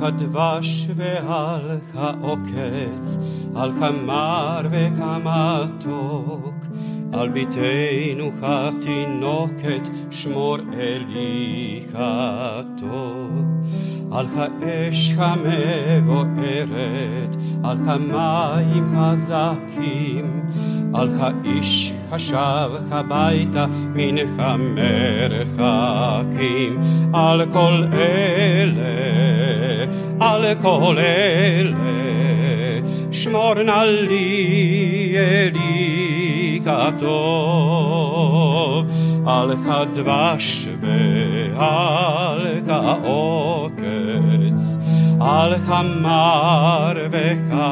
כדבש ועל העוקץ, על כמר וכמתוק, על ביתנו התינוקת, שמור אלי הטוב. על האש המבוערת, על כמים חזקים, על האיש השב הביתה מן המרחקים, על כל אלה, על כל אלה, שמור נא לי אלי katov, alcha dwa szwy, alcha okec, alcha marwecha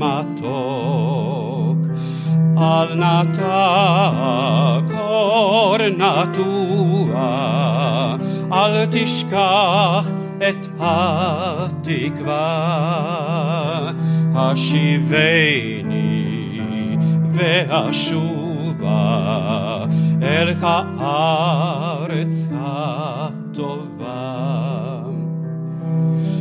matok, alnata kornatua, al tishkach et hatikva, hashiveni השיבני והשובה אל הארץ הטובה.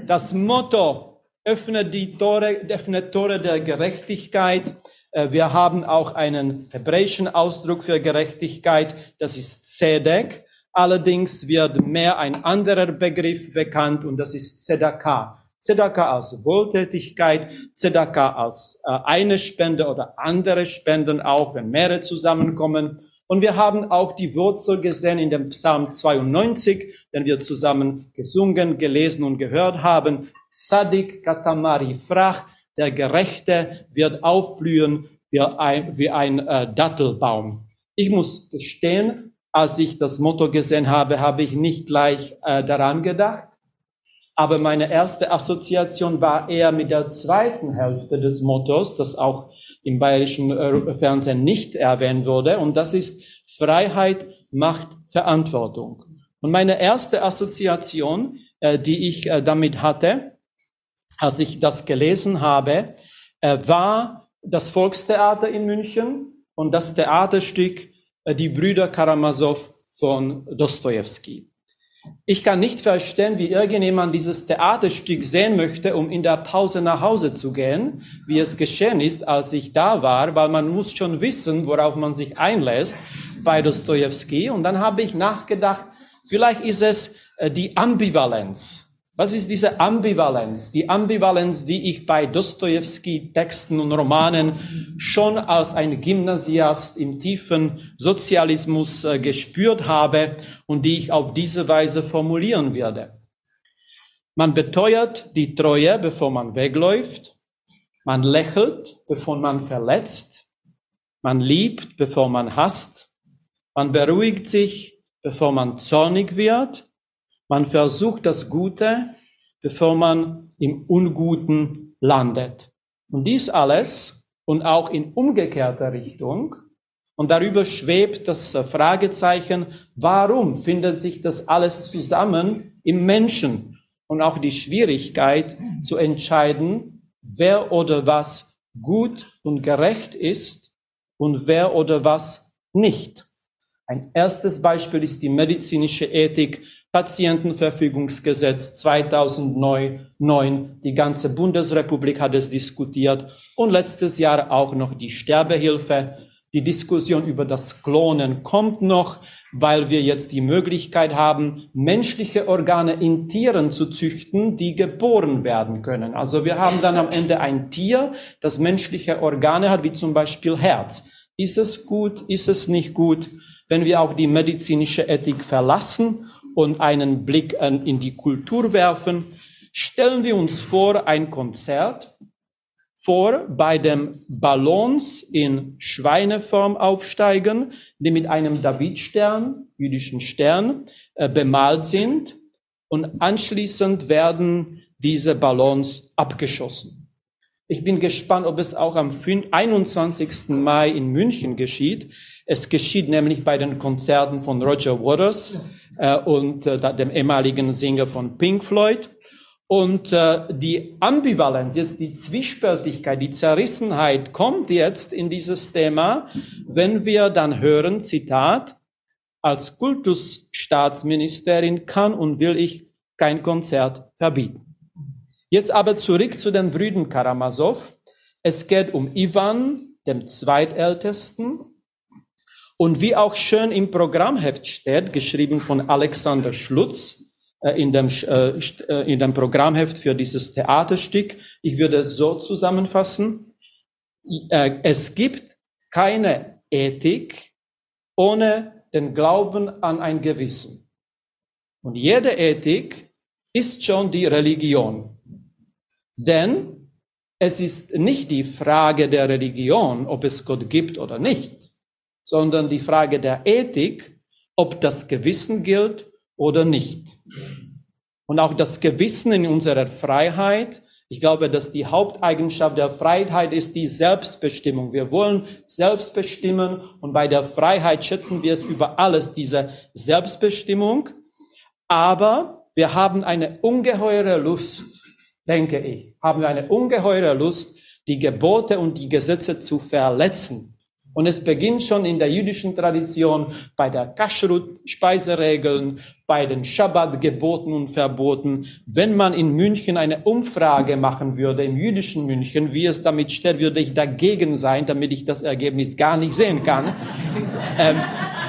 Das Motto öffne die Tore, öffne Tore der Gerechtigkeit. Äh, Wir haben auch einen hebräischen Ausdruck für Gerechtigkeit, das ist Zedek. Allerdings wird mehr ein anderer Begriff bekannt und das ist Zedakah. Zedakah als Wohltätigkeit, Zedakah als äh, eine Spende oder andere Spenden auch, wenn mehrere zusammenkommen. Und wir haben auch die Wurzel gesehen in dem Psalm 92, den wir zusammen gesungen, gelesen und gehört haben. Tzadik katamari frach, der Gerechte wird aufblühen wie ein, wie ein äh, Dattelbaum. Ich muss gestehen, als ich das Motto gesehen habe, habe ich nicht gleich äh, daran gedacht. Aber meine erste Assoziation war eher mit der zweiten Hälfte des Mottos, das auch im bayerischen äh, Fernsehen nicht erwähnt wurde. Und das ist Freiheit macht Verantwortung. Und meine erste Assoziation, äh, die ich äh, damit hatte, als ich das gelesen habe, war das Volkstheater in München und das Theaterstück Die Brüder Karamasow von Dostojewski. Ich kann nicht verstehen, wie irgendjemand dieses Theaterstück sehen möchte, um in der Pause nach Hause zu gehen, wie es geschehen ist, als ich da war, weil man muss schon wissen, worauf man sich einlässt bei Dostojewski. Und dann habe ich nachgedacht, vielleicht ist es äh, die Ambivalenz. Was ist diese Ambivalenz? Die Ambivalenz, die ich bei Dostojewski Texten und Romanen schon als ein Gymnasiast im tiefen Sozialismus äh, gespürt habe und die ich auf diese Weise formulieren werde. Man beteuert die Treue, bevor man wegläuft. Man lächelt, bevor man verletzt. Man liebt, bevor man hasst. Man beruhigt sich, bevor man zornig wird. Man versucht das Gute, bevor man im Unguten landet. Und dies alles und auch in umgekehrter Richtung. Und darüber schwebt das Fragezeichen, warum findet sich das alles zusammen im Menschen? Und auch die Schwierigkeit zu entscheiden, wer oder was gut und gerecht ist und wer oder was nicht. Ein erstes Beispiel ist die medizinische Ethik Patientenverfügungsgesetz 2009. Die ganze Bundesrepublik hat es diskutiert und letztes Jahr auch noch die Sterbehilfe. Die Diskussion über das Klonen kommt noch, weil wir jetzt die Möglichkeit haben, menschliche Organe in Tieren zu züchten, die geboren werden können. Also wir haben dann am Ende ein Tier, das menschliche Organe hat, wie zum Beispiel Herz. Ist es gut? Ist es nicht gut? Wenn wir auch die medizinische Ethik verlassen und einen Blick in die Kultur werfen, stellen wir uns vor ein Konzert vor, bei dem Ballons in Schweineform aufsteigen, die mit einem Davidstern, jüdischen Stern, äh, bemalt sind und anschließend werden diese Ballons abgeschossen. Ich bin gespannt, ob es auch am 21. Mai in München geschieht. Es geschieht nämlich bei den Konzerten von Roger Waters äh, und äh, dem ehemaligen Sänger von Pink Floyd. Und äh, die Ambivalenz, jetzt die Zwiespältigkeit, die Zerrissenheit kommt jetzt in dieses Thema, wenn wir dann hören, Zitat, als Kultusstaatsministerin kann und will ich kein Konzert verbieten. Jetzt aber zurück zu den Brüdern Karamasow. Es geht um Ivan, dem Zweitältesten. Und wie auch schön im Programmheft steht, geschrieben von Alexander Schlutz, äh, in dem, äh, äh, in dem Programmheft für dieses Theaterstück. Ich würde es so zusammenfassen. Es gibt keine Ethik ohne den Glauben an ein Gewissen. Und jede Ethik ist schon die Religion. Denn es ist nicht die Frage der Religion, ob es Gott gibt oder nicht, sondern die Frage der Ethik, ob das Gewissen gilt oder nicht. Und auch das Gewissen in unserer Freiheit, ich glaube, dass die Haupteigenschaft der Freiheit ist die Selbstbestimmung. Wir wollen selbst bestimmen und bei der Freiheit schätzen wir es über alles, diese Selbstbestimmung. Aber wir haben eine ungeheure Lust, denke ich, haben wir eine ungeheure Lust, die Gebote und die Gesetze zu verletzen. Und es beginnt schon in der jüdischen Tradition bei der Kashrut-Speiseregeln, bei den Schabbat-Geboten und Verboten. Wenn man in München eine Umfrage machen würde, im jüdischen München, wie es damit steht, würde ich dagegen sein, damit ich das Ergebnis gar nicht sehen kann. ähm,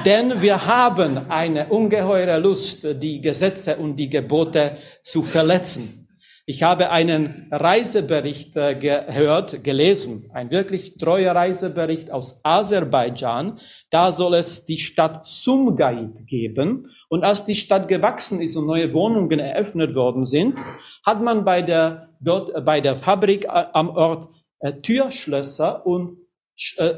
denn wir haben eine ungeheure Lust, die Gesetze und die Gebote zu verletzen. Ich habe einen Reisebericht äh, gehört, gelesen, ein wirklich treuer Reisebericht aus Aserbaidschan. Da soll es die Stadt Sumgait geben. Und als die Stadt gewachsen ist und neue Wohnungen eröffnet worden sind, hat man bei der, dort, äh, bei der Fabrik äh, am Ort Türschlösser und,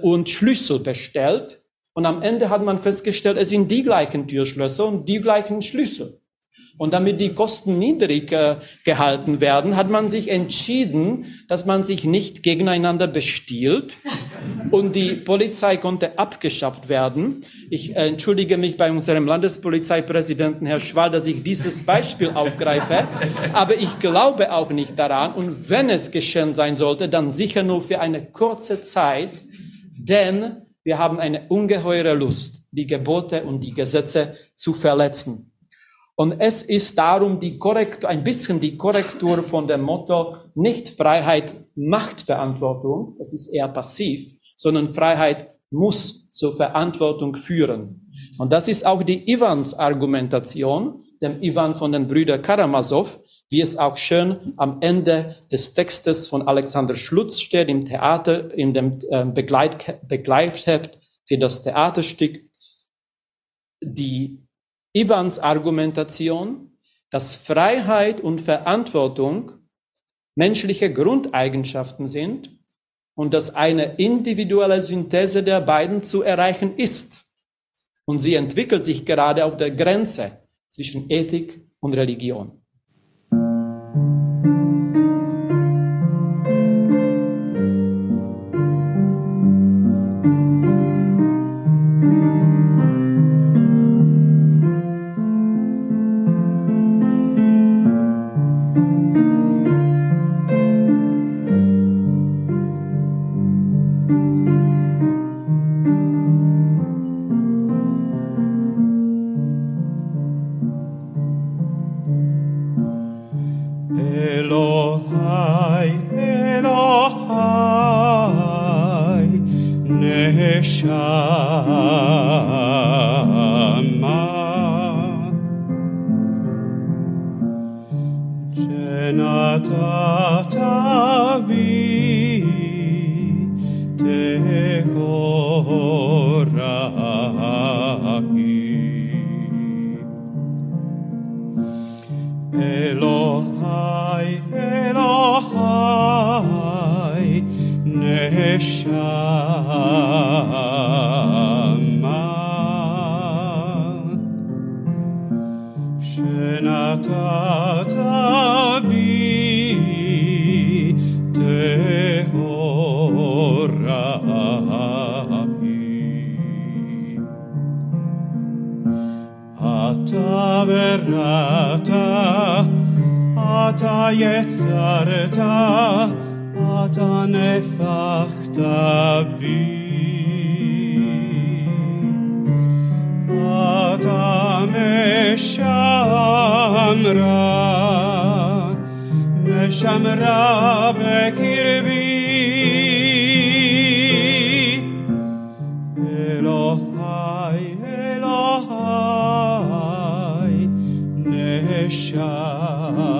und Schlüssel bestellt. Und am Ende hat man festgestellt, es sind die gleichen Türschlösser und die gleichen Schlüssel. Und damit die Kosten niedrig äh, gehalten werden, hat man sich entschieden, dass man sich nicht gegeneinander bestiehlt. Und die Polizei konnte abgeschafft werden. Ich äh, entschuldige mich bei unserem Landespolizeipräsidenten, Herr Schwal, dass ich dieses Beispiel aufgreife. Aber ich glaube auch nicht daran. Und wenn es geschehen sein sollte, dann sicher nur für eine kurze Zeit. Denn wir haben eine ungeheure Lust, die Gebote und die Gesetze zu verletzen. Und es ist darum die Korrektur, ein bisschen die Korrektur von dem Motto, nicht Freiheit macht Verantwortung, es ist eher passiv, sondern Freiheit muss zur Verantwortung führen. Und das ist auch die Ivans Argumentation, dem Ivan von den Brüdern Karamasow, wie es auch schön am Ende des Textes von Alexander Schlutz steht im Theater, in dem äh, Begleit, Begleitheft für das Theaterstück. Die Ivans Argumentation, dass Freiheit und Verantwortung menschliche Grundeigenschaften sind und dass eine individuelle Synthese der beiden zu erreichen ist. Und sie entwickelt sich gerade auf der Grenze zwischen Ethik und Religion. neshama Jenatata bi tehoraki Elohai, Elohai, neshama yetzarta adan efachta bi adam eshamra neshamra bekirbi Shine.